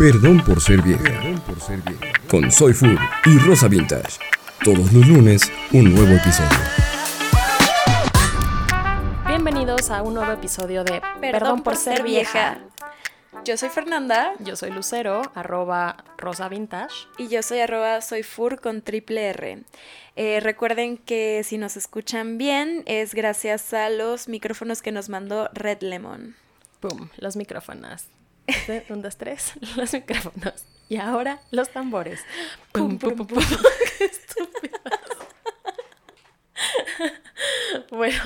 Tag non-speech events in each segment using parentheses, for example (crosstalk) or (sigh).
Perdón por ser vieja. Con Soy Food y Rosa Vintage. Todos los lunes, un nuevo episodio. Bienvenidos a un nuevo episodio de Perdón, por, ser vieja. Yo soy Fernanda. Yo soy Lucero, arroba Rosa Vintage. Y yo soy arroba soy Fur con triple R. Eh, recuerden que si nos escuchan bien es gracias a los micrófonos que nos mandó Red Lemon. Pum, los micrófonos. Un, dos, tres, (laughs) los micrófonos. Y ahora los tambores. Pum, pum, pum, pum. (laughs) Qué estúpido. bueno.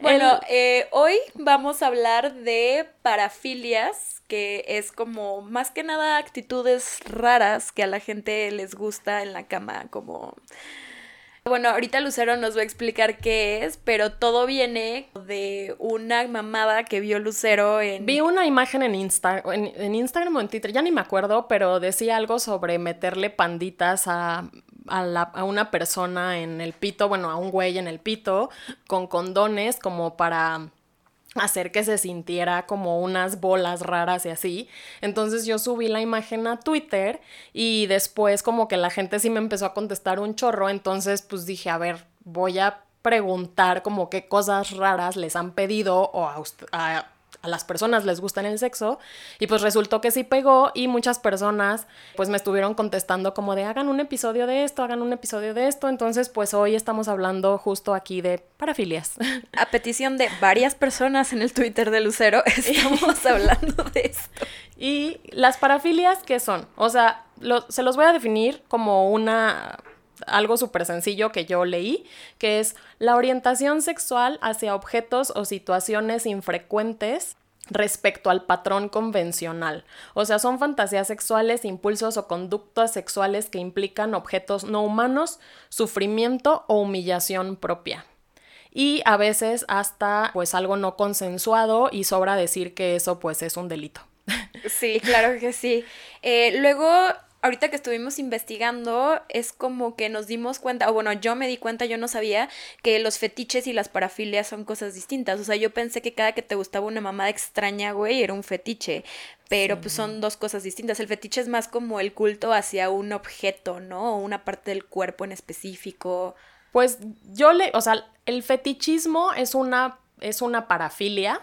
Bueno, eh, hoy vamos a hablar de parafilias, que es como más que nada actitudes raras que a la gente les gusta en la cama, como... Bueno, ahorita Lucero nos va a explicar qué es, pero todo viene de una mamada que vio Lucero en... Vi una imagen en, Insta en, Instagram o en Twitter, ya ni me acuerdo, pero decía algo sobre meterle panditas a a, una persona en el pito, bueno, a un güey en el pito, con condones como para hacer que se sintiera como unas bolas raras y así. Entonces yo subí la imagen a Twitter y después como que la gente sí me empezó a contestar un chorro, entonces pues dije, a ver, voy a preguntar como qué cosas raras les han pedido o a, a a las personas les gusta en el sexo y pues resultó que sí pegó y muchas personas pues me estuvieron contestando como de hagan un episodio de esto, hagan un episodio de esto, entonces pues hoy estamos hablando justo aquí de parafilias. A petición de varias personas en el Twitter de Lucero (laughs) estamos hablando de esto. Y las parafilias, ¿qué son? O sea, se los voy a definir como una algo súper sencillo que yo leí, que es la orientación sexual hacia objetos o situaciones infrecuentes respecto al patrón convencional. O sea, son fantasías sexuales, impulsos o conductas sexuales que implican objetos no humanos, sufrimiento o humillación propia. Y a veces hasta pues algo no consensuado y sobra decir que eso pues es un delito. Sí, claro que sí. Eh, luego ahorita que estuvimos investigando, es como que nos dimos cuenta, o bueno, yo me di cuenta, yo no sabía que los fetiches y las parafilias son cosas distintas. O sea, yo pensé que cada que te gustaba una mamada extraña, güey, era un fetiche. Pero pues son dos cosas distintas. El fetiche es más como el culto hacia un objeto, ¿no? O una parte del cuerpo en específico. Pues yo le, o sea, el fetichismo es una, es una parafilia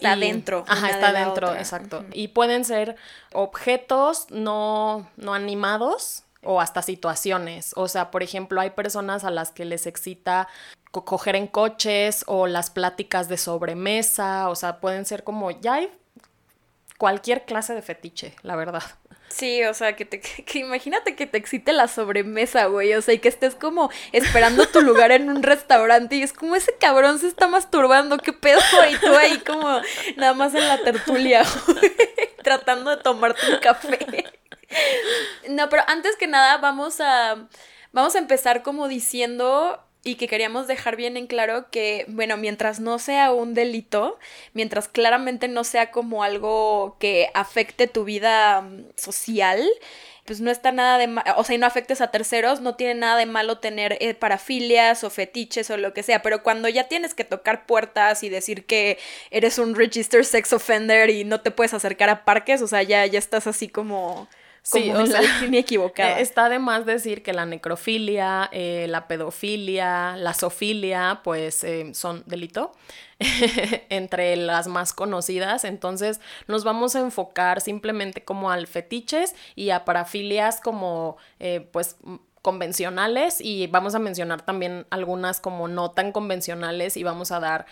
Está dentro. Ajá, está dentro, exacto. Y pueden ser objetos no, no animados o hasta situaciones. O sea, por ejemplo, hay personas a las que les excita coger en coches o las pláticas de sobremesa. O sea, pueden ser como, ya hay cualquier clase de fetiche, la verdad. Sí, o sea, que te que imagínate que te excite la sobremesa, güey, o sea, y que estés como esperando tu lugar en un restaurante y es como ese cabrón se está masturbando, qué pedo, y tú ahí como nada más en la tertulia, (laughs) tratando de tomarte un café. No, pero antes que nada vamos a vamos a empezar como diciendo y que queríamos dejar bien en claro que, bueno, mientras no sea un delito, mientras claramente no sea como algo que afecte tu vida mm, social, pues no está nada de malo, o sea, y no afectes a terceros, no tiene nada de malo tener eh, parafilias o fetiches o lo que sea, pero cuando ya tienes que tocar puertas y decir que eres un registered sex offender y no te puedes acercar a parques, o sea, ya, ya estás así como Sí, o sea, (laughs) equivocada. Está de más decir que la necrofilia, eh, la pedofilia, la zoofilia, pues eh, son delito (laughs) entre las más conocidas. Entonces nos vamos a enfocar simplemente como al fetiches y a parafilias como eh, pues convencionales y vamos a mencionar también algunas como no tan convencionales y vamos a dar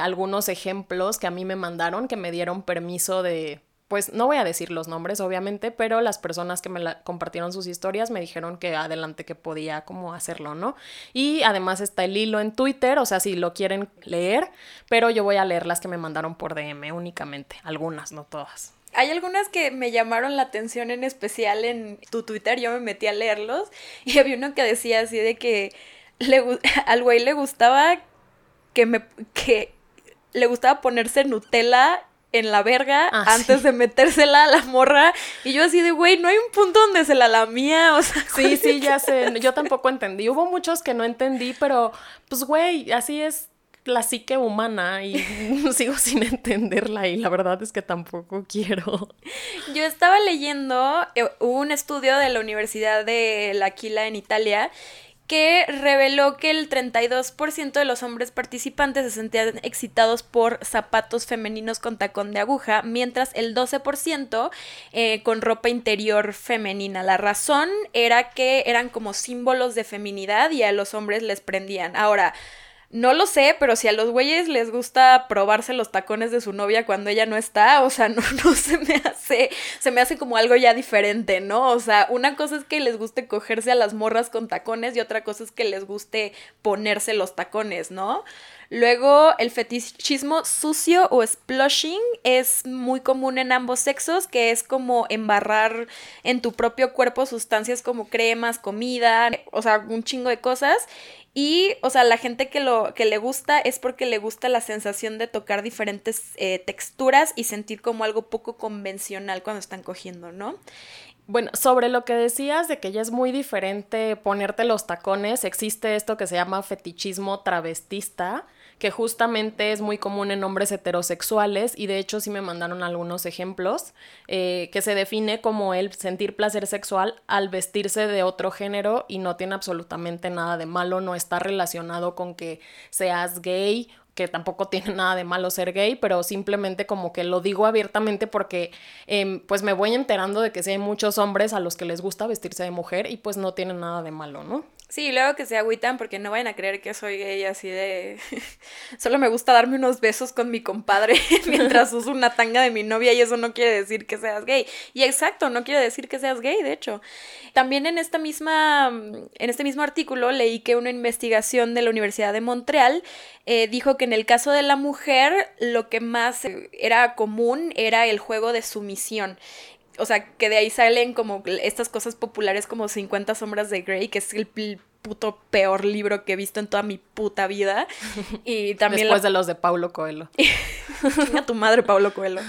algunos ejemplos que a mí me mandaron que me dieron permiso de pues no voy a decir los nombres, obviamente, pero las personas que me la compartieron sus historias me dijeron que adelante que podía como hacerlo, ¿no? Y además está el hilo en Twitter, o sea, si lo quieren leer, pero yo voy a leer las que me mandaron por DM únicamente, algunas, no todas. Hay algunas que me llamaron la atención en especial en tu Twitter, yo me metí a leerlos y había uno que decía así de que le, (laughs) al güey le gustaba que me que le gustaba ponerse Nutella en la verga ah, antes de metérsela a la morra. Y yo así de, güey, no hay un punto donde se la lamía, o sea. Sí, sí, ya sé. Yo tampoco entendí. Hubo muchos que no entendí, pero pues, güey, así es la psique humana y (laughs) sigo sin entenderla y la verdad es que tampoco quiero. Yo estaba leyendo eh, un estudio de la Universidad de L'Aquila en Italia que reveló que el 32% de los hombres participantes se sentían excitados por zapatos femeninos con tacón de aguja, mientras el 12% eh, con ropa interior femenina. La razón era que eran como símbolos de feminidad y a los hombres les prendían. Ahora, no lo sé, pero si a los güeyes les gusta probarse los tacones de su novia cuando ella no está, o sea, (laughs) no, no se me hace, se me hace como algo ya diferente, ¿no? O sea, una cosa es que les guste cogerse a las morras con tacones y otra cosa es que les guste ponerse los tacones, ¿no? Luego, el fetichismo sucio o splushing es muy común en ambos sexos, que es como embarrar en tu propio cuerpo sustancias como cremas, comida, o sea, un chingo de cosas. Y, o sea, la gente que, lo, que le gusta es porque le gusta la sensación de tocar diferentes eh, texturas y sentir como algo poco convencional cuando están cogiendo, ¿no? Bueno, sobre lo que decías de que ya es muy diferente ponerte los tacones, existe esto que se llama fetichismo travestista, que justamente es muy común en hombres heterosexuales y de hecho sí me mandaron algunos ejemplos, eh, que se define como el sentir placer sexual al vestirse de otro género y no tiene absolutamente nada de malo, no está relacionado con que seas gay que tampoco (laughs) tiene nada de malo ser gay, pero simplemente como que lo digo abiertamente porque em, pues me voy enterando de que sí hay muchos hombres a los que les gusta vestirse de mujer y pues no tiene nada de malo, ¿no? Sí, luego que se agüitan porque no vayan a creer que soy gay así de... (laughs) Solo me gusta darme unos besos con mi compadre (laughs) mientras uso una tanga de mi novia y eso no quiere decir que seas gay. Y exacto, no quiere decir que seas gay, de hecho. También en esta misma, en este mismo artículo leí que una investigación de la Universidad de Montreal eh, dijo que en el caso de la mujer lo que más era común era el juego de sumisión o sea, que de ahí salen como estas cosas populares como 50 sombras de Grey, que es el puto peor libro que he visto en toda mi puta vida. (laughs) Y también Después de los de Paulo Coelho. (laughs) a tu madre, Paulo Coelho.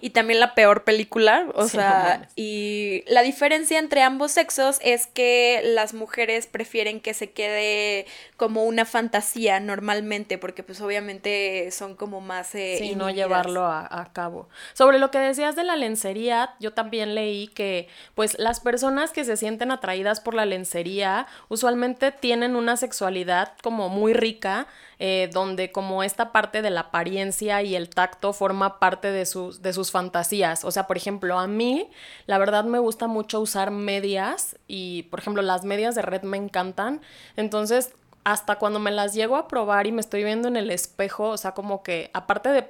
Y también la peor película, o sea, y la diferencia entre ambos sexos es que las mujeres prefieren que se quede como una fantasía normalmente, porque pues obviamente son como más... Eh, sí, no llevarlo a, a, cabo. Sobre lo que decías de la lencería, yo también leí que pues las personas que se sienten atraídas por la lencería usualmente tienen una sexualidad como muy rica, eh, donde como esta parte de la apariencia y el tacto forma parte de sus, de sus fantasías. O sea, por ejemplo, a mí la verdad me gusta mucho usar medias y, por ejemplo, las medias de red me encantan. Entonces, hasta cuando me las llego a probar y me estoy viendo en el espejo, o sea, como que aparte de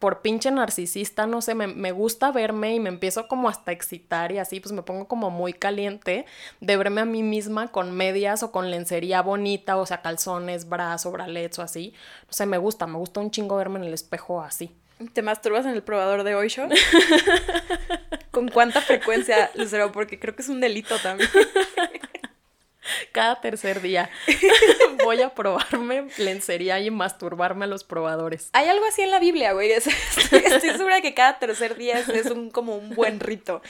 por pinche narcisista, no sé, me, gusta verme y me empiezo como hasta excitar y así, pues me pongo como muy caliente de verme a mí misma con medias o con lencería bonita, o sea, calzones, brazos, bralets o así. No sé, me gusta, me gusta un chingo verme en el espejo así. ¿Te masturbas en el probador de Oisho? (laughs) ¿Con cuánta frecuencia, Lucero? Porque creo que es un delito también. (laughs) (laughs) Cada tercer día (laughs) voy a probarme lencería y masturbarme a los probadores. Hay algo así en la Biblia, güey. (laughs) Estoy, segura que cada tercer día es, un, como un buen rito.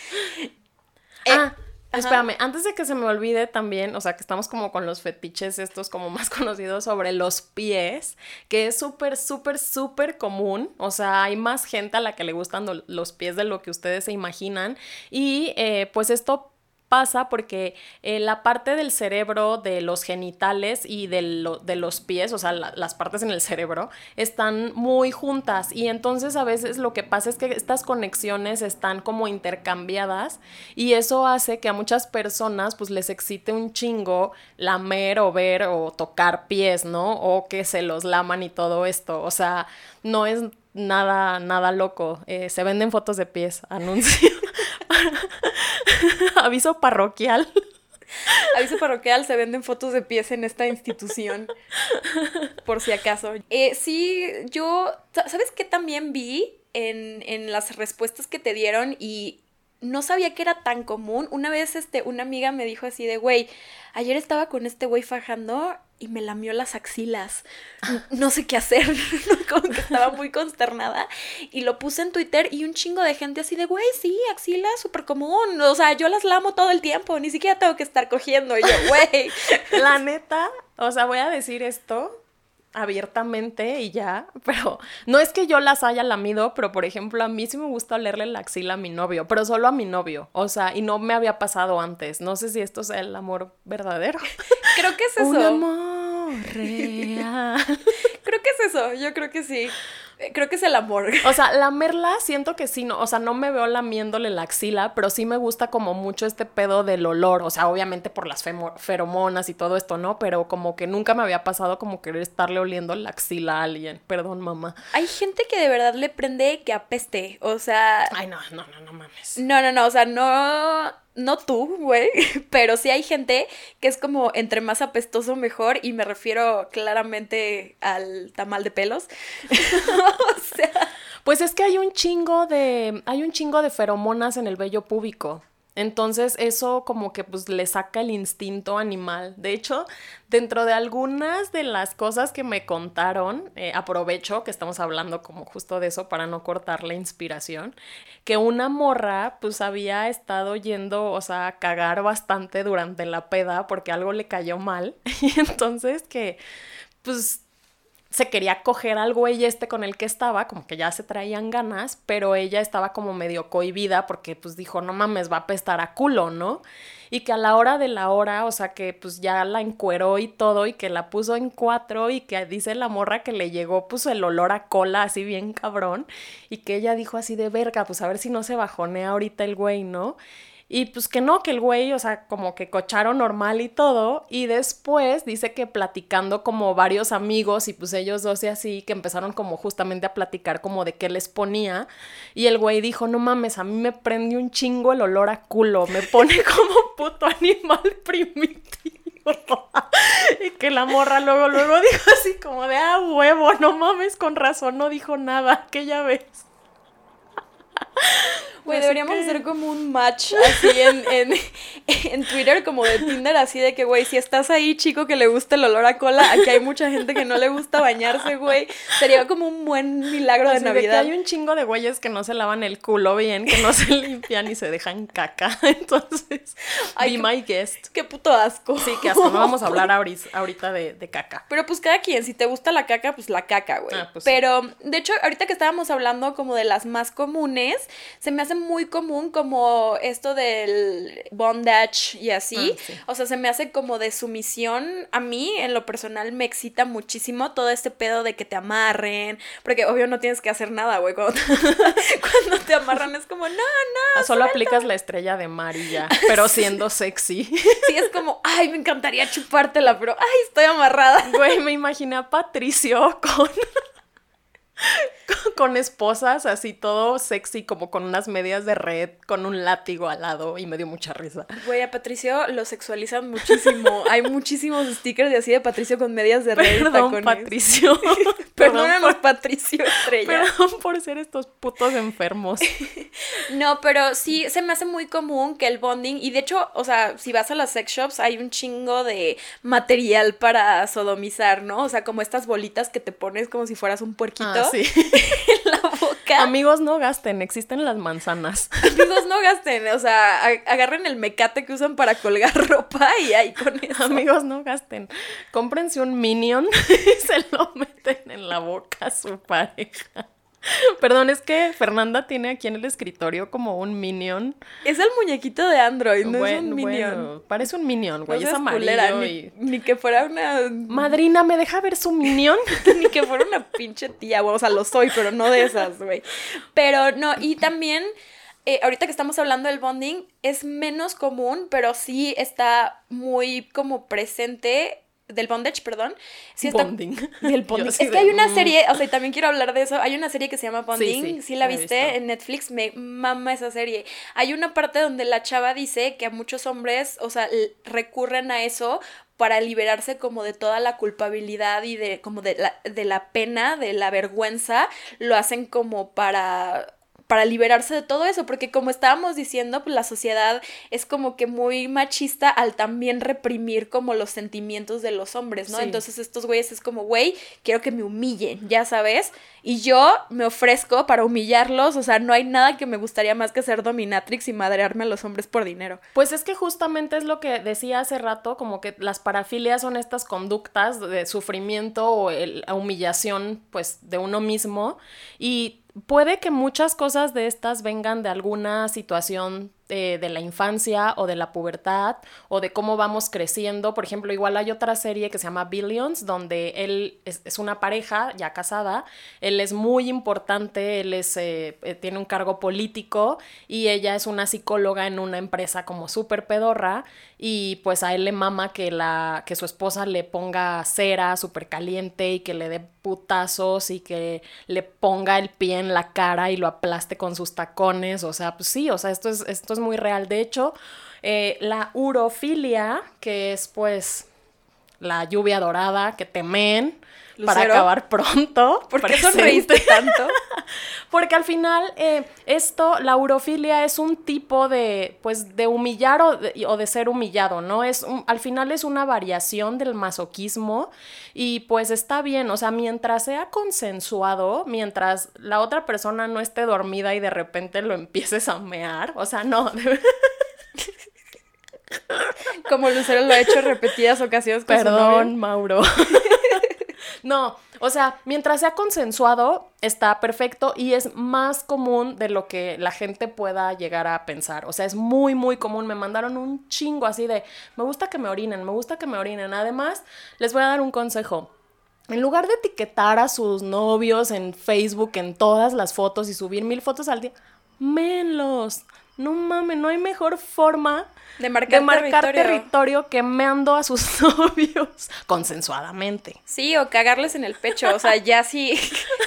ah, Espérame, antes de que se me olvide también, o sea, que estamos como con los fetiches estos como más conocidos sobre los pies, que es súper, súper, súper común, o sea, hay más gente a la que le gustan los pies de lo que ustedes se imaginan y eh, pues esto pasa porque eh, la parte del cerebro de los genitales y de, los pies, o sea, las partes en el cerebro, están muy juntas y entonces a veces lo que pasa es que estas conexiones están como intercambiadas y eso hace que a muchas personas pues les excite un chingo lamer o ver o tocar pies, ¿no? O que se los laman y todo esto, o sea, no es nada, nada loco. Eh, se venden fotos de pies, (laughs) anuncio. (laughs) Aviso parroquial. Aviso parroquial, se venden fotos de pies en esta institución. Por si acaso. Eh, sí, yo. ¿Sabes qué también vi en, en las respuestas que te dieron? Y no sabía que era tan común. Una vez, este, una amiga me dijo así de, güey, ayer estaba con este güey fajando y me lamió las axilas. No sé qué hacer, (laughs) como que estaba muy consternada. Y lo puse en Twitter y un chingo de gente así de, güey, sí, axilas, súper común. O sea, yo las lamo todo el tiempo, ni siquiera tengo que estar cogiendo. Y yo, güey. (laughs) La neta, o sea, voy a decir esto. Abiertamente y ya, (laughs) pero no es que yo las haya lamido, pero por ejemplo a mí sí me gusta olerle la axila a mi novio, pero solo a mi novio, o sea, y no me había pasado antes, no sé si esto sea el amor verdadero. (laughs) Creo que es (laughs) eso. Un amor real. Creo que es eso, yo creo que sí. Eh, Creo que es el amor. (laughs) O sea, lamerla siento que sí, no, o sea, no me veo lamiéndole la axila, pero sí me gusta como mucho este pedo del olor, o sea, obviamente por las feromonas y todo esto, ¿no? Pero como que nunca me había pasado como querer estarle oliendo la axila a alguien. Perdón, mamá. Hay gente que de verdad le prende que apeste. O sea, Ay, no, no, no, no mames. no, no, no. O sea, no. No tú, güey. (laughs) Pero sí hay gente que es como entre más apestoso mejor. Y me refiero claramente al tamal de pelos. (laughs) o sea. Pues es que hay un chingo de, hay un chingo de feromonas en el vello púbico. Entonces eso como que pues le saca el instinto animal. De hecho, dentro de algunas de las cosas que me contaron, eh, aprovecho que estamos hablando como justo de eso para no cortar la inspiración, que una morra pues había estado yendo, o sea, a cagar bastante durante la peda porque algo le cayó mal. (laughs) Y entonces que pues se quería coger al güey este con el que estaba, como que ya se traían ganas, pero ella estaba como medio cohibida porque pues dijo, no mames, va a apestar a culo, ¿no? Y que a la hora de la hora, o sea, que pues ya la encueró y todo y que la puso en cuatro y que dice la morra que le llegó pues el olor a cola así bien cabrón y que ella dijo así de verga, pues a ver si no se bajonea ahorita el güey, ¿no? Y pues que no, que el güey, o sea, como que cocharon normal y todo. Y después dice que platicando como varios amigos y pues ellos dos y así, que empezaron como justamente a platicar como de qué les ponía. Y el güey dijo, no mames, a mí me prende un chingo el olor a culo, me pone (laughs) como puto animal primitivo. (laughs) y que la morra luego, luego dijo así como de, ah, huevo, no mames, con razón no dijo nada, que ya ves. (laughs) Güey, deberíamos que- hacer como un match así en, en, (laughs) en Twitter, como de Tinder, así de que, güey, si estás ahí, chico, que le gusta el olor a cola, aquí hay mucha gente que no le gusta bañarse, güey. Sería como un buen milagro de que Navidad. hay un chingo de güeyes que no se lavan el culo bien, que no se (laughs) limpian y se dejan caca. Entonces, Ay, be qué- my guest. Qué puto asco. Sí, que hasta no vamos a hablar ahorita de, de caca. Pero pues cada quien, si te gusta la caca, pues la caca, güey. Ah, pues sí. Pero de hecho, ahorita que estábamos hablando como de las más comunes, se me hace muy común como esto del bondage y así. Ah, sí. O sea, se me hace como de sumisión. A mí, en lo personal, me excita muchísimo todo este pedo de que te amarren. Porque obvio no tienes que hacer nada, güey. Cuando, (laughs) cuando te amarran es como, no, no. Solo aplicas la estrella de mar y ya, pero (laughs) siendo sexy. Sí, es como, ay, me encantaría chupártela, pero ay, estoy amarrada. Güey, me imaginé a Patricio con, (laughs) con, esposas, así todo sexy, como con unas medias de red, con un látigo al lado, y me dio mucha risa. Güey, a Patricio lo sexualizan muchísimo. (laughs) Hay muchísimos stickers de así de Patricio con medias de red. Perdón, tacones. Patricio. (laughs) Perdónanos, por, Patricio Estrella. perdón por ser estos putos enfermos. No, pero sí se me hace muy común que el bonding, y de hecho, o sea, si vas a las sex shops, hay un chingo de material para sodomizar, ¿no? O sea, como estas bolitas que te pones como si fueras un puerquito Ah, sí. (laughs) en la boca. Amigos, no gasten, existen las manzanas. (laughs) Amigos, no gasten, o sea, agarren el mecate que usan para colgar (laughs) ropa y ahí con eso. Amigos, no gasten. Cómprense un minion y se lo meten en la boca a su pareja. (laughs) Perdón, es que Fernanda tiene aquí en el escritorio como un minion. Es el muñequito de Android, no es un minion. bueno, parece un minion, No güey. es seas amarillo culera, ni, y... ni que fuera una. Madrina, ¿me deja ver su minion? (laughs) ni que fuera una pinche tía, güey. O sea, lo soy, pero no de esas, güey. Pero no, y también. eh, ahorita que estamos hablando del bonding, es menos común, pero sí está muy como presente. Del bondage, perdón. Sí está, Bonding. Del (laughs) bonding. Es que de, hay una mm. serie, o sea, también quiero hablar de eso. Hay una serie que se llama Bonding. sí, Sí, la viste en Netflix. Me mama esa serie. Hay una parte donde la chava dice que a muchos hombres, o sea, recurren a eso para liberarse como de toda la culpabilidad y de como de la, de la pena, de la vergüenza. Lo hacen como para para liberarse de todo eso, porque como estábamos diciendo, pues la sociedad es como que muy machista al también reprimir como los sentimientos de los hombres, ¿no? Sí. Entonces estos güeyes es como, güey, quiero que me humillen, ya sabes, y yo me ofrezco para humillarlos, o sea, no hay nada que me gustaría más que ser dominatrix y madrearme a los hombres por dinero. Pues es que justamente es lo que decía hace rato, como que las parafilias son estas conductas de sufrimiento o el- la humillación, pues, de uno mismo. Y puede que muchas cosas de estas vengan de alguna situación eh, de la infancia o de la pubertad o de cómo vamos creciendo. Por ejemplo, igual hay otra serie que se llama Billions, donde él es, una pareja ya casada, él es muy importante, él es, eh, eh, tiene un cargo político y ella es una psicóloga en una empresa como súper pedorra y pues a él le mama que, la, que su esposa le ponga cera súper caliente y que le dé putazos y que le ponga el pie en la cara y lo aplaste con sus tacones, o sea, pues sí, o sea, esto es, esto es muy real. De hecho, eh, la urofilia, que es pues la lluvia dorada que temen para acabar pronto. (laughs) ¿Por qué sonreíste tanto? (laughs) Porque al final, eh, esto, la urofilia es un tipo de, pues, de humillar o de, o de ser humillado, ¿no? Es un- al final es una variación del masoquismo y pues está bien, o sea, mientras sea consensuado, mientras la otra persona no esté dormida y de repente lo empieces a mear, o sea, no, Como Lucero lo ha hecho repetidas ocasiones con su. Perdón, Mauro. (laughs) no, o sea, mientras sea consensuado, está perfecto y es más común de lo que la gente pueda llegar a pensar. O sea, es muy, muy común. Me mandaron un chingo así de, me gusta que me orinen, me gusta que me orinen. Además, les voy a dar un consejo. En lugar de etiquetar a sus novios en Facebook, en todas las fotos y subir mil fotos al día, menlos. No mames, no hay mejor forma De marcar territorio. territorio que meando a sus (laughs) novios consensuadamente. Sí, o cagarles en el pecho. O sea, ya si,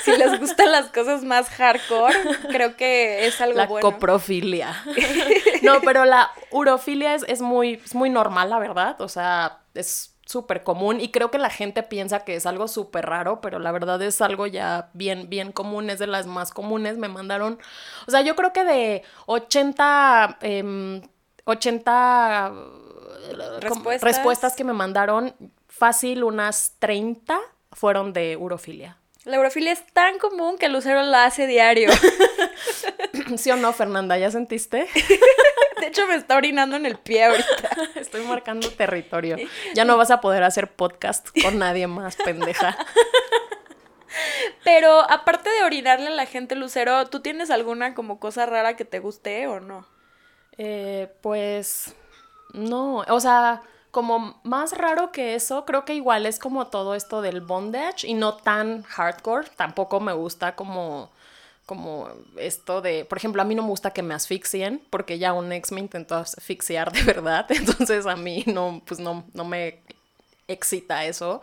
si les gustan las cosas más hardcore, creo que es algo La bueno. coprofilia. (laughs) no, pero la urofilia es, es muy, es muy normal, la verdad. O sea, es súper común y creo que la gente piensa que es algo súper raro, pero la verdad es algo ya bien, bien común, es de las más comunes. Me mandaron, o sea, yo creo que de 80, em, 80 como Respuestas. respuestas que me mandaron, fácil unas 30 fueron de urofilia. La eurofilia es tan común que Lucero la hace diario. (laughs) ¿Sí o no, Fernanda? ¿Ya sentiste? (laughs) De hecho, me está orinando en el pie ahorita. (laughs) Estoy marcando territorio. Ya no vas a poder hacer podcast con nadie más, pendeja. Pero aparte de orinarle a la gente, Lucero, ¿tú tienes alguna como cosa rara que te guste o no? Eh, pues no, o sea, como más raro que eso, creo que igual es como todo esto del bondage y no tan hardcore. Tampoco me gusta como como esto de, por ejemplo, a mí no me gusta que me asfixien porque ya un ex me intentó asfixiar de verdad, (laughs) entonces a mí no, pues no, no me excita eso,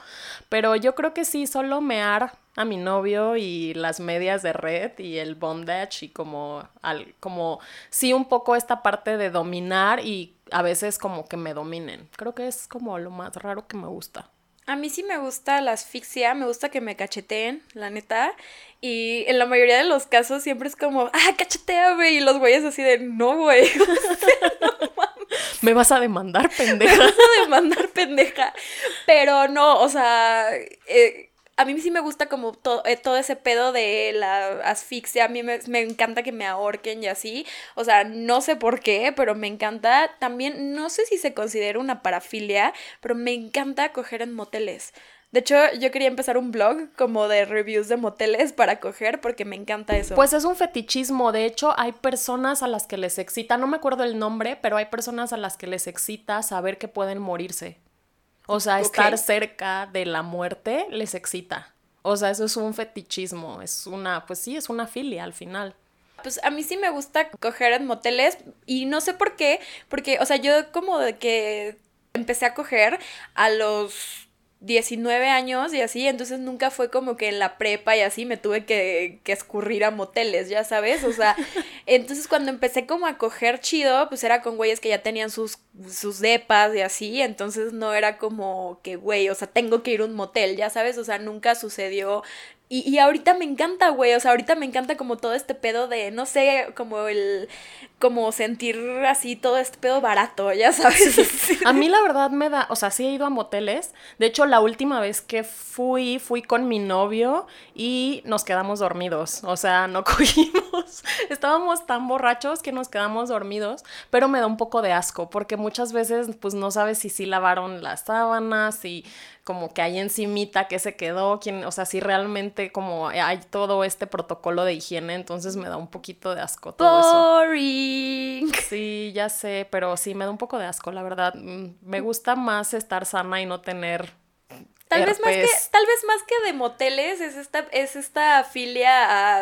pero yo creo que sí, solo mear a mi novio y las medias de red y el bondage y como, al, como, sí, un poco esta parte de dominar y a veces como que me dominen. Creo que es como lo más raro que me gusta. A mí sí me gusta la asfixia, me gusta que me cacheteen, la neta. Y en la mayoría de los casos siempre es como, ah, cacheteame. Y los güeyes así de, no, güey. (laughs) Me vas a demandar, (laughs) Me pendeja. vas a demandar, pendeja. Pero no, o sea, eh, a mí sí me gusta como eh, todo ese pedo de la asfixia. A mí me, me encanta que me ahorquen y así. O sea, no sé por qué, pero me encanta. También, no sé si se considera una parafilia, pero me encanta coger en moteles. De hecho, yo quería empezar un blog como de reviews de moteles para coger porque me encanta eso. Pues es un fetichismo. De hecho, hay personas a las que les excita, no me acuerdo el nombre, pero hay personas a las que les excita saber que pueden morirse. O sea, estar cerca de la muerte les excita. O sea, eso es un fetichismo. Es una, pues sí, es una filia al final. Pues a mí sí me gusta coger en moteles y no sé por qué, porque, o sea, yo como de que empecé a coger a los 19 años y así, entonces nunca fue como que en la prepa y así me tuve que, que escurrir a moteles, ya sabes, o sea, (laughs) entonces cuando empecé como a coger chido, pues era con güeyes que ya tenían sus, sus depas y así, entonces no era como que, güey, o sea, tengo que ir a un motel, ya sabes, o sea, nunca sucedió Y, y ahorita me encanta, güey. O sea, ahorita me encanta como todo este pedo de, no sé, como el. Como sentir así todo este pedo barato, ya (laughs) sabes. A mí la verdad me da, o sea, sí he ido a moteles. De hecho, la última vez que fui, fui con mi novio y nos quedamos dormidos. O sea, no (laughs) cogimos. Estábamos tan borrachos que nos quedamos dormidos, pero me da un poco de asco porque muchas veces pues no sabes si sí lavaron las sábanas y como que hay encimita que se quedó, quién, o sea, si realmente como hay todo este protocolo de higiene, entonces me da un poquito de asco todo eso. Boring. Sí, ya sé, pero sí me da un poco de asco, la verdad. Mm, Me gusta más estar sana y no tener Tal vez, más que, tal vez más que de moteles es esta, es esta filia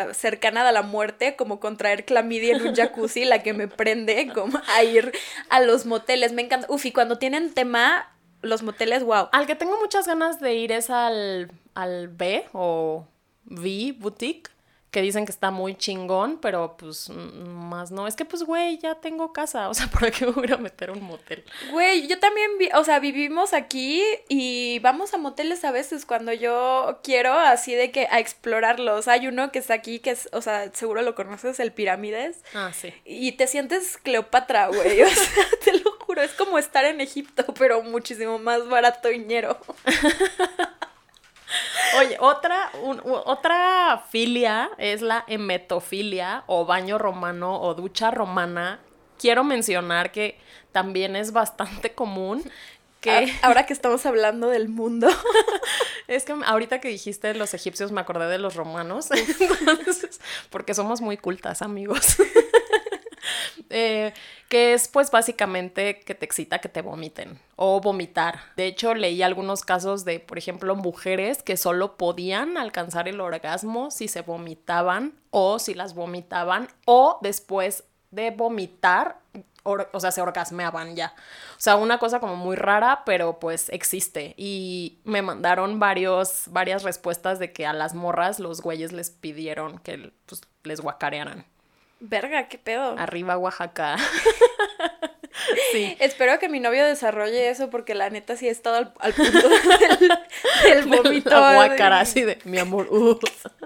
ah, cercana a la muerte, como contraer clamidia en un jacuzzi, la que me prende como a ir a los moteles. Me encanta. Uf, y cuando tienen tema, los moteles, wow. Al que tengo muchas ganas de ir es al, al B o V Boutique, que dicen que está muy chingón, pero pues más no. Es que pues, güey, ya tengo casa, o sea, (laughs) ¿por qué voy a meter un motel? Güey, yo también, vi- o sea, vivimos aquí y vamos a moteles a veces cuando yo quiero, así de que a explorarlos. Hay uno que está aquí, que es, o sea, seguro lo conoces, el Pirámides. Ah, sí. Y te sientes Cleopatra, güey. (laughs) O sea, te lo es como estar en Egipto, (laughs) pero muchísimo más barato y ñero. (laughs) Oye, otra, un- otra filia es la emetofilia o baño romano o ducha romana. Quiero mencionar que también es bastante común (laughs) que... A- Ahora que estamos hablando del mundo. Es que ahorita que dijiste los egipcios me acordé de los romanos, Entonces, porque somos muy cultas, amigos. Eh, que es pues básicamente que te excita que te vomiten o vomitar. De hecho, leí algunos casos de, por ejemplo, mujeres que solo podían alcanzar el orgasmo si se vomitaban o si las vomitaban o después de vomitar, or- o sea, se orgasmeaban ya. O sea, una cosa como muy rara, pero pues existe. Y me mandaron varios, varias respuestas de que a las morras los güeyes les pidieron que pues, les guacarearan. Verga, qué pedo. Arriba Oaxaca. (laughs) sí. Espero que mi novio desarrolle eso porque la neta sí he estado al, al punto (laughs) del, del vómito. Guacara así de mi amor. uh".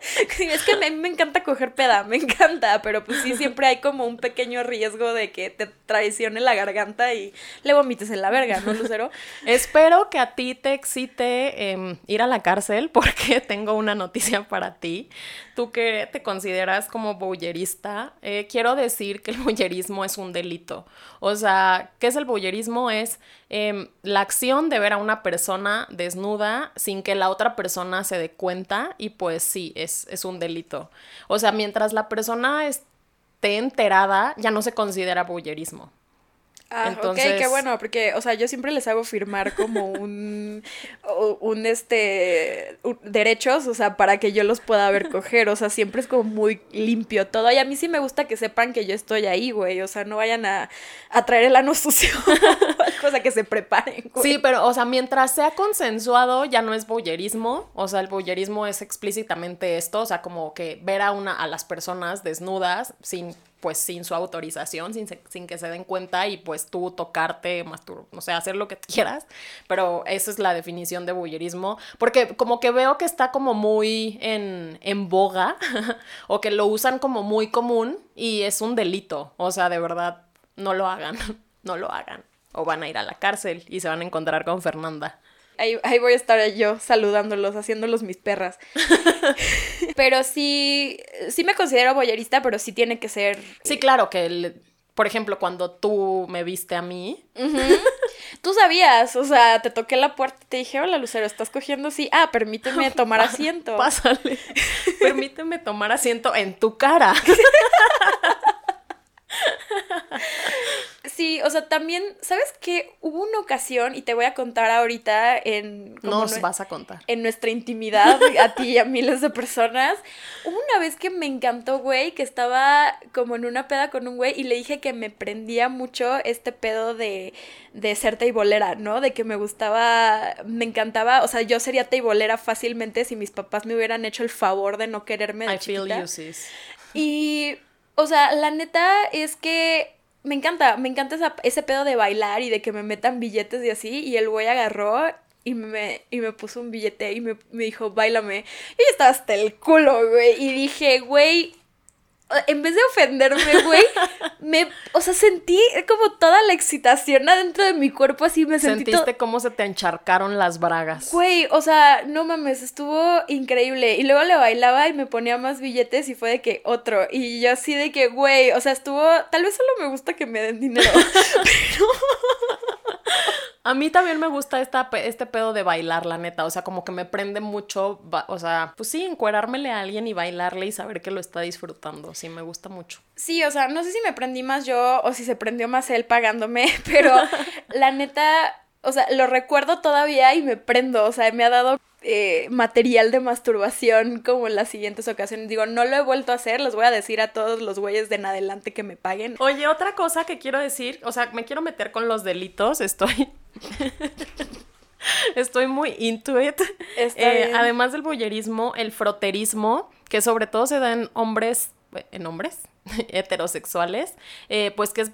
Es que a mí me encanta coger peda, me encanta, pero pues sí, siempre hay como un pequeño riesgo de que te traicione la garganta y le vomites en la verga, ¿no, Lucero? (laughs) Espero que a ti te excite em, ir a la cárcel porque tengo una noticia para ti. Tú que te consideras como boyerista, eh, quiero decir que el boyerismo es un delito. O sea, ¿qué es el boyerismo? Es em, la acción de ver a una persona desnuda sin que la otra persona se dé cuenta y pues sí, es, es un delito. O sea, mientras la persona esté enterada, ya no se considera boyerismo. Ah, Entonces- ok, qué bueno, porque, o sea, yo siempre les hago firmar como un, (laughs) un, este, un- derechos, o sea, para que yo los pueda ver coger, o sea, siempre es como muy limpio todo, y a mí sí me gusta que sepan que yo estoy ahí, güey, o sea, no vayan a, a traer el ano (laughs) sucio, cosa que se preparen, güey. Sí, pero, o sea, mientras sea consensuado, ya no es boyerismo. O sea, el boyerismo es explícitamente esto, o sea, como que ver a una, a las personas desnudas sin, pues, sin su autorización, sin, sin que se den cuenta, y pues tú tocarte, mastur, o sea, hacer lo que quieras. Pero esa es la definición de boyerismo. Porque como que veo que está como muy en, en boga, (laughs) o que lo usan como muy común, y es un delito. O sea, de verdad, no lo hagan, (laughs) no lo hagan. O van a ir a la cárcel y se van a encontrar con Fernanda. Ahí, ahí voy a estar yo saludándolos, haciéndolos mis perras. (laughs) pero sí, sí me considero boyerista, pero sí tiene que ser... Sí, claro que, el- por ejemplo, cuando tú me viste a mí, Tú sabías, o sea, te toqué la puerta y te dije, hola Lucero, ¿estás cogiendo? Sí, ah, permíteme (laughs) tomar asiento. pásale, (laughs) permíteme tomar asiento en tu cara. Sí, o sea, también, ¿sabes qué? Hubo una ocasión, y te voy a contar ahorita en... Nos vas a contar. en nuestra intimidad, (laughs) a ti y a miles de personas. Hubo una vez que me encantó, güey, que estaba como en una peda con un güey y le dije que me prendía mucho este pedo de, de ser teibolera, ¿no? De que me gustaba, me encantaba, o sea, yo sería teibolera fácilmente si mis papás me hubieran hecho el favor de no quererme de I feel you, sis. Y, o sea, la neta es que me encanta, me encanta esa- ese pedo de bailar y de que me metan billetes y así. Y el güey agarró y me, y me puso un billete y me, me dijo, bailame. Y yo hasta el culo, güey. Y dije, güey, en vez de ofenderme, güey, (laughs) me, o sea, sentí como toda la excitación adentro de mi cuerpo, así me sentí. Sentiste cómo se te encharcaron las bragas. Güey, o sea, no mames, estuvo increíble. Y luego le bailaba y me ponía más billetes y fue de que otro. Y yo así de que, güey, o sea, estuvo, tal vez solo me gusta que me den dinero, (laughs) pero... (laughs) A mí también me gusta esta, este pedo de bailar, la neta. O sea, como que me prende mucho, o sea, pues sí, encuerármele a alguien y bailarle y saber que lo está disfrutando. Sí, me gusta mucho. Sí, o sea, no sé si me prendí más yo o si se prendió más él pagándome, (laughs) pero la neta, o sea, lo recuerdo todavía y me prendo. O sea, me ha dado eh, material de masturbación como en las siguientes ocasiones. Digo, no lo he vuelto a hacer, les voy a decir a todos los güeyes de en adelante que me paguen. Oye, otra cosa que quiero decir, o sea, me quiero meter con los delitos, estoy... (laughs) Estoy muy into it. Eh, además del boyerismo, el froterismo, que sobre todo se da en hombres, en hombres (laughs) heterosexuales, eh, pues que es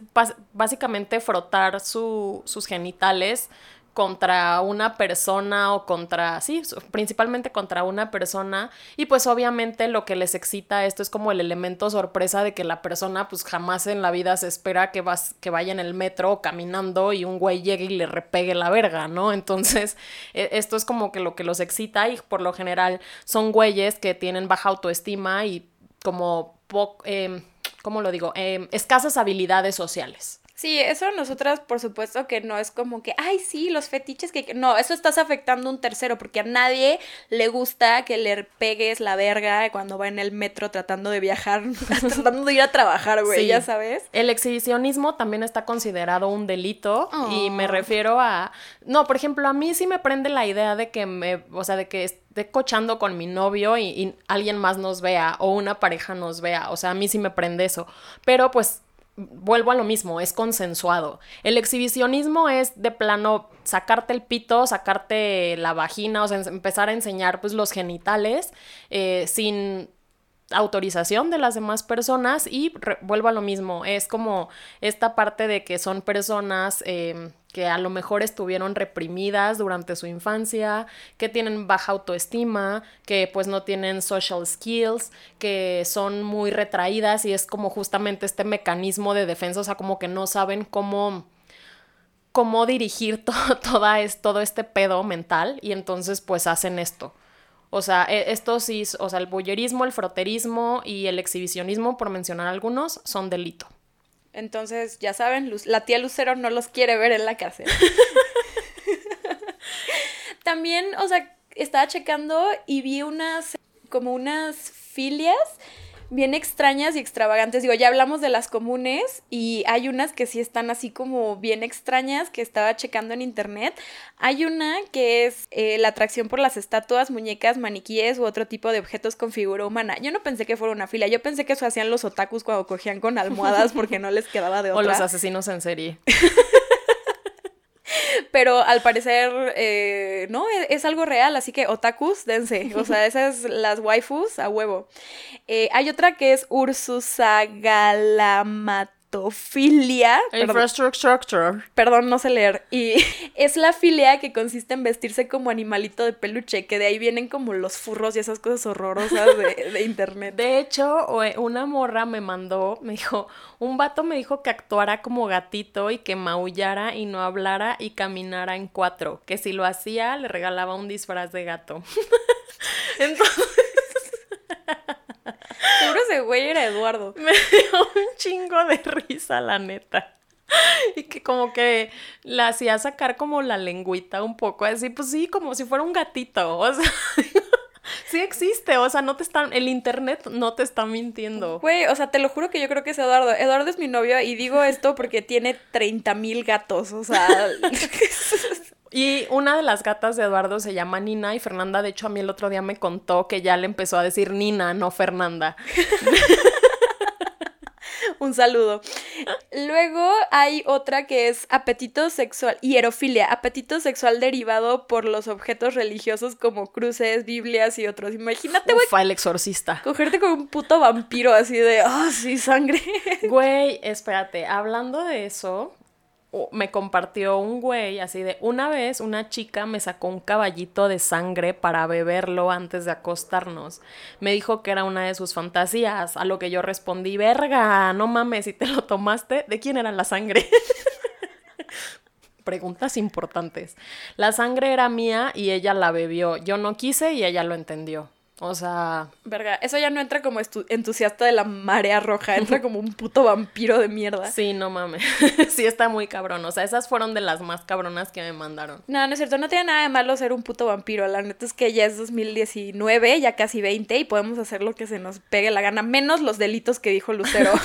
básicamente frotar sus genitales contra una persona o contra, sí, principalmente contra una persona y pues obviamente lo que les excita esto es como el elemento sorpresa de que la persona pues jamás en la vida se espera que, vas, que vaya en el metro caminando y un güey llegue y le repegue la verga, ¿no? Entonces e, esto es como que lo que los excita y por lo general son güeyes que tienen baja autoestima y como, eh, ¿cómo lo digo? Em, escasas habilidades sociales. Sí, eso nosotras por supuesto que no es como que, ay, sí, los fetiches que... No, eso estás afectando a un tercero porque a nadie le gusta que le pegues la verga cuando va en el metro tratando de viajar, (laughs) tratando de ir a trabajar, güey, ya sabes. El exhibicionismo también está considerado un delito y me oh. refiero a... No, por ejemplo, a mí sí me prende la idea de que me... O sea, de que esté cochando con mi novio y, y alguien más nos vea o una pareja nos vea. O sea, a mí sí me prende eso. Pero pues vuelvo a lo mismo, es consensuado. El exhibicionismo es de plano sacarte el pito, sacarte la vagina, o sea, empezar a enseñar pues los genitales eh, sin autorización de las demás personas y vuelvo a lo mismo, es como esta parte de que son personas em, que a lo mejor estuvieron reprimidas durante su infancia, que tienen baja autoestima, que pues no tienen social skills, que son muy retraídas y es como justamente este mecanismo de defensa, o sea, como que no saben cómo cómo dirigir (laughs) toda es, todo este pedo mental y entonces pues hacen esto. O sea, e, estos sí, o sea, el bullerismo, el froterismo y el exhibicionismo, por mencionar algunos, son delito. Entonces, ya saben, la tía Lucero no los quiere ver en la cárcel. (laughs) También, o sea, estaba checando y vi unas, como unas filias bien extrañas y extravagantes. Digo, ya hablamos de las comunes y hay unas que sí están así como bien extrañas que estaba checando en internet. Hay una que es eh, la atracción por las estatuas, muñecas, maniquíes u otro tipo de objetos con figura humana. Yo no pensé que fuera una fila, yo pensé que eso hacían los otakus cuando cogían con almohadas porque no les quedaba de otra. (laughs) O los asesinos en serie. (laughs) Pero al parecer, eh, no, e, es, algo real, así que otakus, dense. O sea, (laughs) esas las waifus a huevo. Eh, hay otra que es Ursusagalamat filia. Infrastructure. Perdón, no sé leer. Y (laughs) es la filia que consiste en vestirse como animalito de peluche, que de ahí vienen como los furros y esas cosas horrorosas de, (laughs) internet. De hecho, una morra me mandó, me dijo, un vato me dijo que actuara como gatito y que maullara y no hablara y caminara en cuatro, que si lo hacía le regalaba un disfraz de gato. (laughs) Entonces... (laughs) Seguro ese güey era Eduardo. (laughs) Me dio un chingo de risa, la neta. Y que como que la hacía sacar como la lengüita un poco, así, pues sí, como si fuera un gatito. O sea, (laughs) sí existe, o sea, no te están, el internet no te está mintiendo. Güey, o sea, te lo juro que yo creo que es Eduardo. Eduardo es mi novio y digo esto porque tiene 30 mil gatos, o sea. Y una de las gatas de Eduardo se llama Nina y Fernanda, de hecho, a mí el otro día me contó que ya le empezó a decir Nina, no Fernanda. (laughs) Un saludo. Luego hay otra que es apetito sexual, hierofilia, apetito sexual derivado por los objetos religiosos como cruces, Biblias y otros. Imagínate, güey. El exorcista. Cogerte con un puto vampiro así de, ah, sí, sangre. Güey, espérate, hablando de eso, me compartió un güey así de una vez una chica me sacó un caballito de sangre para beberlo antes de acostarnos. Me dijo que era una de sus fantasías, a lo que yo respondí, verga, no mames, si te lo tomaste, ¿de quién era la sangre? (laughs) Preguntas importantes. La sangre era mía y ella la bebió. Yo no quise y ella lo entendió. O sea, Verga, eso ya no entra como entusiasta de la marea roja, entra (laughs) como un puto vampiro de mierda. sí, no mames. (laughs) sí está muy cabrón. O sea, esas fueron de las más cabronas que me mandaron. No, no es cierto, no tiene nada de malo ser un puto vampiro. La neta es que ya es 2019, ya casi 20, y podemos hacer lo que se nos pegue la gana, menos los delitos que dijo Lucero. (laughs)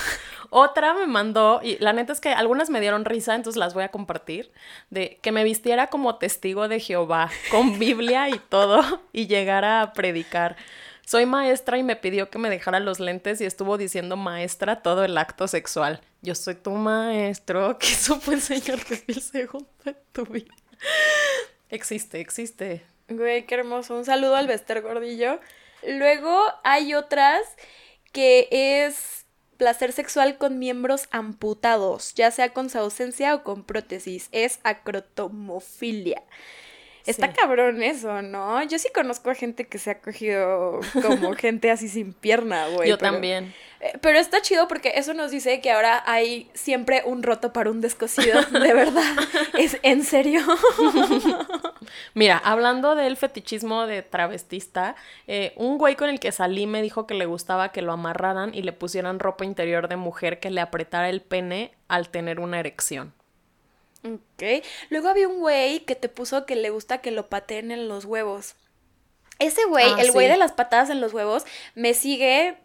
Otra me mandó, y la neta es que algunas me dieron risa, entonces las voy a compartir, de que me vistiera como testigo de Jehová, con Biblia y todo, y llegara a predicar. Soy maestra y me pidió que me dejara los lentes y estuvo diciendo maestra todo el acto sexual. Yo soy tu maestro, (laughs) que supo enseñarte el segundo de tu vida. Existe, existe. Güey, qué hermoso. Un saludo al Bester Gordillo. Luego hay otras que es placer sexual con miembros amputados, ya sea con su ausencia o con prótesis. Es acrotomofilia. Está Sí. cabrón eso, ¿no? Yo sí conozco a gente que se ha cogido como (laughs) gente así sin pierna, güey. Yo pero- también. eh, Pero está chido porque eso nos dice que ahora hay siempre un roto para un descosido, (laughs) de verdad. Es en serio. (laughs) Mira, hablando del fetichismo de travestista, eh, un güey con el que salí me dijo que le gustaba que lo amarraran y le pusieran ropa interior de mujer que le apretara el pene al tener una erección. Ok. Luego había un güey que te puso que le gusta que lo pateen en los huevos. Ese güey, Ah, el güey sí. de las patadas en los huevos, me sigue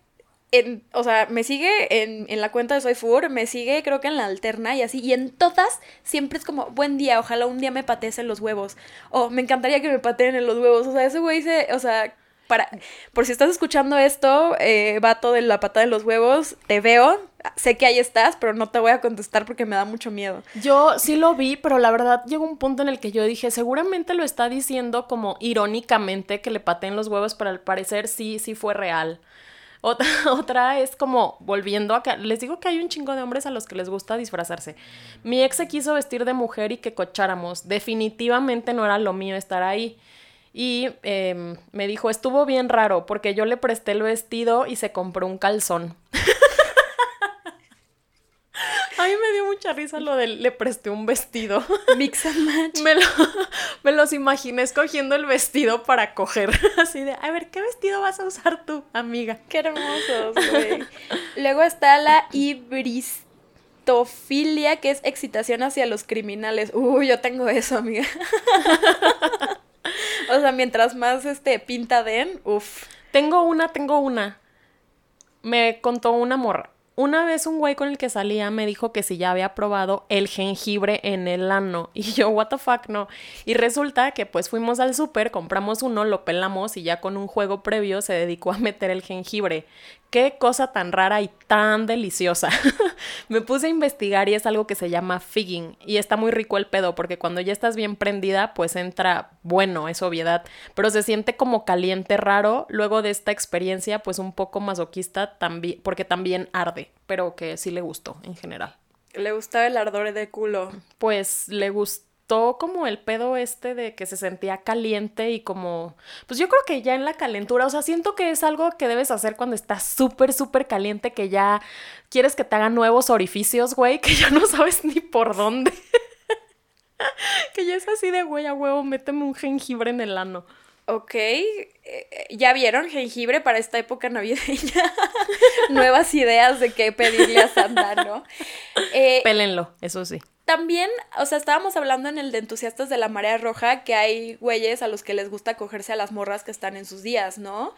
en, o sea, me sigue en, en la cuenta de Soy Fur, me sigue creo que en la alterna y así, y en todas siempre es como, buen día, ojalá un día me patees en los huevos, o me encantaría que me pateen en los huevos, o sea, ese güey se, o sea, para, por si estás escuchando esto, eh, vato de la patada en los huevos, te veo, sé que ahí estás, pero no te voy a contestar porque me da mucho miedo. Yo sí lo vi, pero la verdad llegó un punto en el que yo dije, seguramente lo está diciendo como irónicamente que le pateen los huevos, pero al parecer sí, sí fue real. Otra, (laughs) otra es como volviendo a les digo que hay un chingo de hombres a los que les gusta disfrazarse. Mi ex se quiso vestir de mujer y que cocháramos. Definitivamente no era lo mío estar ahí. Y em, me dijo, estuvo bien raro porque yo le presté el vestido y se compró un calzón. (laughs) A mí me dio mucha risa lo de le presté un vestido. (laughs) Mix and match. Me, lo- (laughs) me los imaginé escogiendo el vestido para coger. Así de, a ver, ¿qué vestido vas a usar tú, amiga? Qué hermosos, güey. Luego está la ibristofilia, que es excitación hacia los criminales. Uy, yo tengo eso, amiga. O sea, mientras más este pinta den, uff. Tengo una, tengo una. Me contó una morra. Una vez un güey con el que salía me dijo que si ya había probado el jengibre en el ano. (laughs) Y yo, what the fuck, no. Y resulta que pues fuimos al súper, compramos uno, lo pelamos y ya con un juego previo se dedicó a (laughs) meter el jengibre. Qué cosa tan rara y tan deliciosa. (laughs) me puse a investigar y es algo que se llama figging. Y está muy rico el pedo porque cuando ya estás bien prendida, pues entra bueno, es obviedad. Pero se siente como caliente raro. Luego de esta experiencia, pues un poco masoquista también, porque también arde. Pero que sí le gustó en general. Le gustaba el ardor de culo. Pues le gustó como el pedo este de que se sentía caliente y como, pues yo creo que ya en la calentura, o sea, siento que es algo que debes hacer cuando estás súper, súper caliente, que ya quieres que te hagan nuevos orificios, güey, que ya no sabes ni por dónde. (laughs) que ya es así de, güey, a huevo, méteme un jengibre en el ano. Ok, eh, eh, ya vieron jengibre para esta época navideña. (laughs) Nuevas ideas de qué pedirle a Santa, ¿no? Eh, Pélenlo, eso sí. También, o sea, estábamos hablando en el de entusiastas de la marea roja que hay güeyes a los que les gusta cogerse a las morras que están en sus días, ¿no?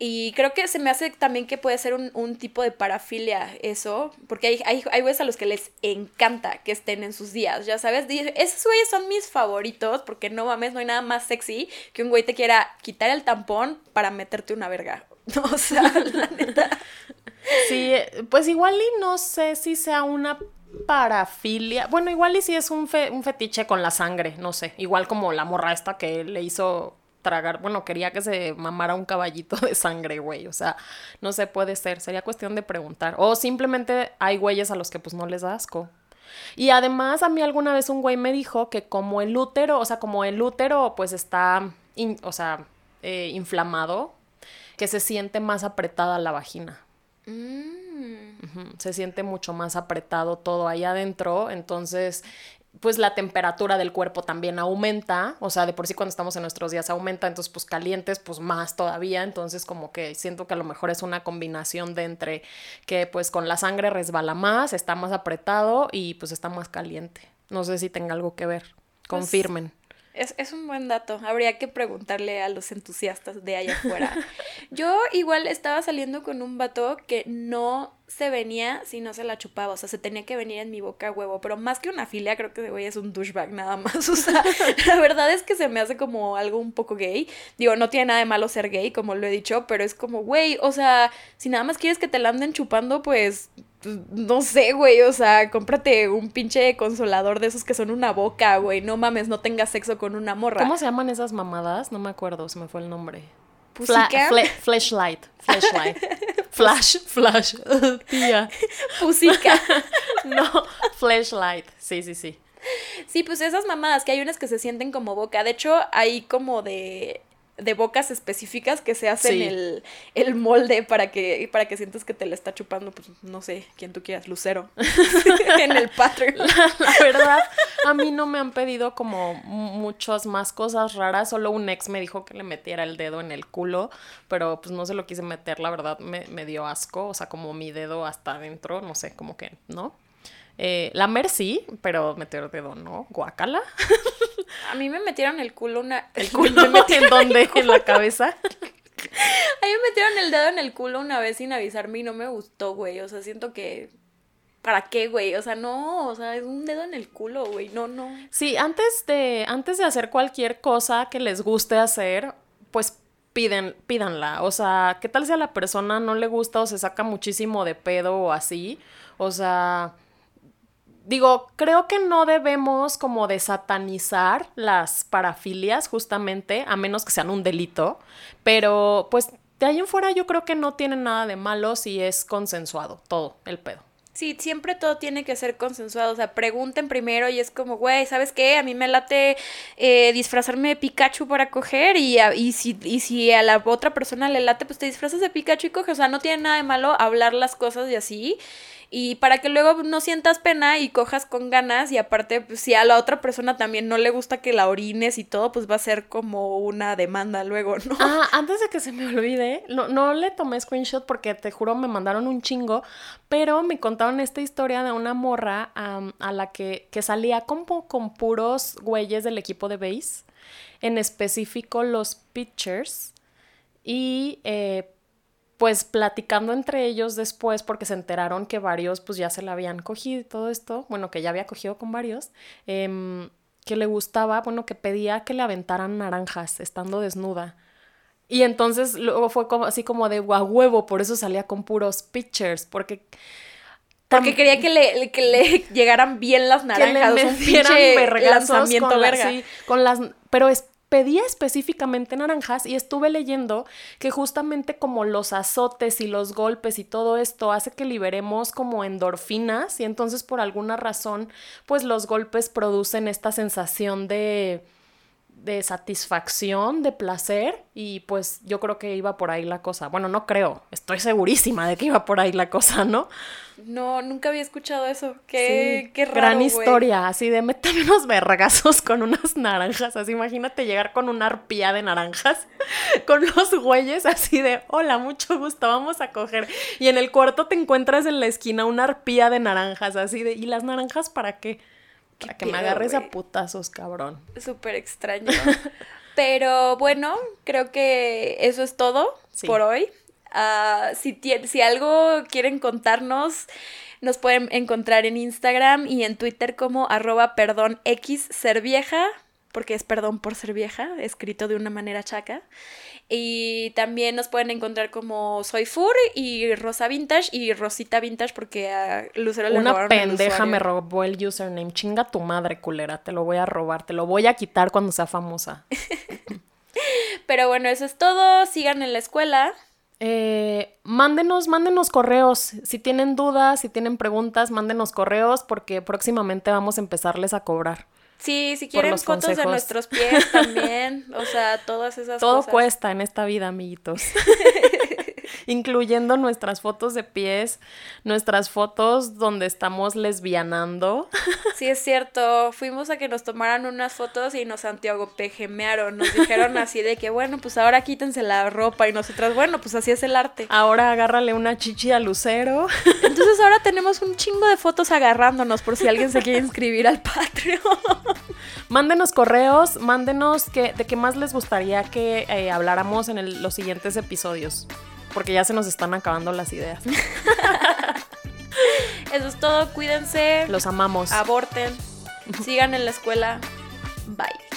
Y creo que se me hace también que puede ser un, un tipo de parafilia eso, porque hay, hay, hay güeyes a los que les encanta que estén en sus días, ya sabes. Esos güeyes son mis favoritos, porque no mames, no hay nada más sexy que un güey te quiera quitar el tampón para meterte una verga. (laughs) O sea, la neta. Sí, pues igual y no sé si sea una parafilia. Bueno, igual y si es un, fe- un fetiche con la sangre, no sé. Igual como la morra esta que le hizo tragar, bueno, quería que se mamara un caballito de sangre, güey. O sea, no sé, puede ser. Sería cuestión de preguntar. O simplemente hay güeyes a los que pues no les da asco. Y además a mí alguna vez un güey me dijo que como el útero, o sea, como el útero pues está, o sea, eh, inflamado, que se siente más apretada la vagina. Mm. Se siente mucho más apretado todo ahí adentro, entonces pues la temperatura del cuerpo también aumenta, o sea, de por sí cuando estamos en nuestros días aumenta, entonces pues calientes pues más todavía, entonces como que siento que a lo mejor es una combinación de entre que pues con la sangre resbala más, está más apretado y pues está más caliente. No sé si tenga algo que ver. Pues, Confirmen. Es, es, un buen dato. Habría que preguntarle a los entusiastas de allá afuera. (laughs) Yo igual estaba saliendo con un vato que no se venía si no se la chupaba. O sea, se tenía que venir en mi boca huevo. Pero más que una filia, creo que de güey es un douchebag nada más. O sea, (laughs) la verdad es que se me hace como algo un poco gay. Digo, no tiene nada de malo ser gay, como lo he dicho, pero es como, güey, o sea, si nada más quieres que te la anden chupando, pues pues, no sé, güey, o sea, cómprate un pinche consolador de esos que son una boca, güey. No mames, no tengas sexo con una morra. ¿Cómo se llaman esas mamadas? No me acuerdo, se me fue el nombre. Flashlight, flashlight. (laughs) Flash, flash. (laughs) Tía. Pusica. (laughs) no, flashlight. Sí, sí, sí. Sí, pues esas mamadas, que hay unas que se sienten como boca. De hecho, hay como de de bocas específicas que se hacen el, el, molde para que, para que sientas que te la está chupando, pues no sé, quien tú quieras, Lucero, (laughs) en el pattern. La, verdad, a mí no me han pedido como muchas más cosas raras, solo un ex me dijo que le metiera el dedo en el culo, pero pues no se lo quise meter, la verdad me, me dio asco, o sea, como mi dedo hasta adentro, no sé, como que, ¿no? Eh, la Mercy, pero meter el dedo no, guacala. A mí me metieron el culo una... ¿El (laughs) culo? ¿En dónde? ¿En la cabeza? A mí me metieron el dedo en el culo una vez sin avisarme y no me gustó, güey. O sea, siento que... ¿Para qué, güey? O sea, no, o sea, es un dedo en el culo, güey. No, no. Sí, antes de, antes de hacer cualquier cosa que les guste hacer, pues piden, pídanla. O sea, ¿qué tal si a la persona no le gusta o se saca muchísimo de pedo o así? O sea, digo, creo que no debemos como de satanizar las parafilias justamente, a menos que sean un delito, pero pues de ahí en fuera yo creo que no tiene nada de malo si es consensuado todo el pedo. Sí, siempre todo tiene que ser consensuado. O sea, pregunten primero y es como, güey, ¿sabes qué? A mí me late eh, disfrazarme de Pikachu para coger y, y, si, y si a la otra persona le late, pues te disfrazas de Pikachu y coges. O sea, no tiene nada de malo hablar las cosas y así y para que luego no sientas pena y cojas con ganas y aparte pues, si a la otra persona también no le gusta que la orines y todo, pues va a ser como una demanda luego, ¿no? Ah, antes de que se me olvide, no, no le tomé screenshot porque te juro me mandaron un chingo, pero me contaron esta historia de una morra a la que, que salía como con puros güeyes del equipo de base, en específico los pitchers y eh, pues platicando entre ellos después, porque se enteraron que varios pues ya se la habían cogido y todo esto, bueno, que ya había cogido con varios, em, que le gustaba, bueno, que pedía que le aventaran naranjas estando desnuda. Y entonces luego fue como, así como de a huevo, por eso salía con puros pictures, porque... Porque quería que le, que le llegaran bien las naranjas, que le un pinche lanzamiento verga. sí, con las, pero es, pedía específicamente naranjas y estuve leyendo que justamente como los azotes y los golpes y todo esto hace que liberemos como endorfinas y entonces por alguna razón pues los golpes producen esta sensación de de satisfacción, de placer y pues yo creo que iba por ahí la cosa. Bueno, no creo, estoy segurísima de que iba por ahí la cosa, ¿no? No, nunca había escuchado eso. Qué, qué raro. Gran historia, así de métame unos vergazos con unas naranjas. Así, imagínate llegar con una arpía de naranjas, (laughs) con los güeyes así de, hola, mucho gusto, vamos a coger. Y en el cuarto te encuentras en la esquina una arpía de naranjas, así de, ¿y las naranjas para qué? Para que me agarres a putazos, cabrón. Súper extraño. (laughs) Pero bueno, creo que eso es todo por hoy. Uh, si, si algo quieren contarnos, nos pueden encontrar en Instagram y en Twitter como arroba perdón x ser vieja, porque es perdón por ser vieja, escrito de una manera chaca. Y también nos pueden encontrar como Soy Fur y Rosa Vintage y Rosita Vintage porque a Lucero le Una pendeja me robó el username. Chinga tu madre, culera. Te lo voy a robar. Te lo voy a quitar cuando sea famosa. (laughs) Pero bueno, eso es todo. Sigan en la escuela. Eh, mándenos, mándenos correos. Si tienen dudas, si tienen preguntas, mándenos correos porque próximamente vamos a empezarles a cobrar. Sí, si quieren fotos de nuestros pies también. (laughs) O sea, todas esas Todo cosas. cuesta en esta vida, amiguitos. (laughs) Incluyendo nuestras fotos de pies, nuestras fotos donde estamos lesbianando. (laughs) Sí, es cierto. Fuimos a que nos tomaran unas fotos y nos pejemearon. Nos dijeron (laughs) así de que, bueno, pues ahora quítense la ropa. Y nosotras, bueno, pues así es el arte. Ahora agárrale una chichi a Lucero. (laughs) Entonces ahora tenemos un chingo de fotos agarrándonos por si alguien se quiere inscribir al Patreon. Mándenos correos, mándenos que, de qué más les gustaría que eh, habláramos en el- los siguientes episodios. Porque ya se nos están acabando las ideas. (laughs) Eso es todo. Cuídense. Los amamos. Aborten. Sigan en la escuela. Bye.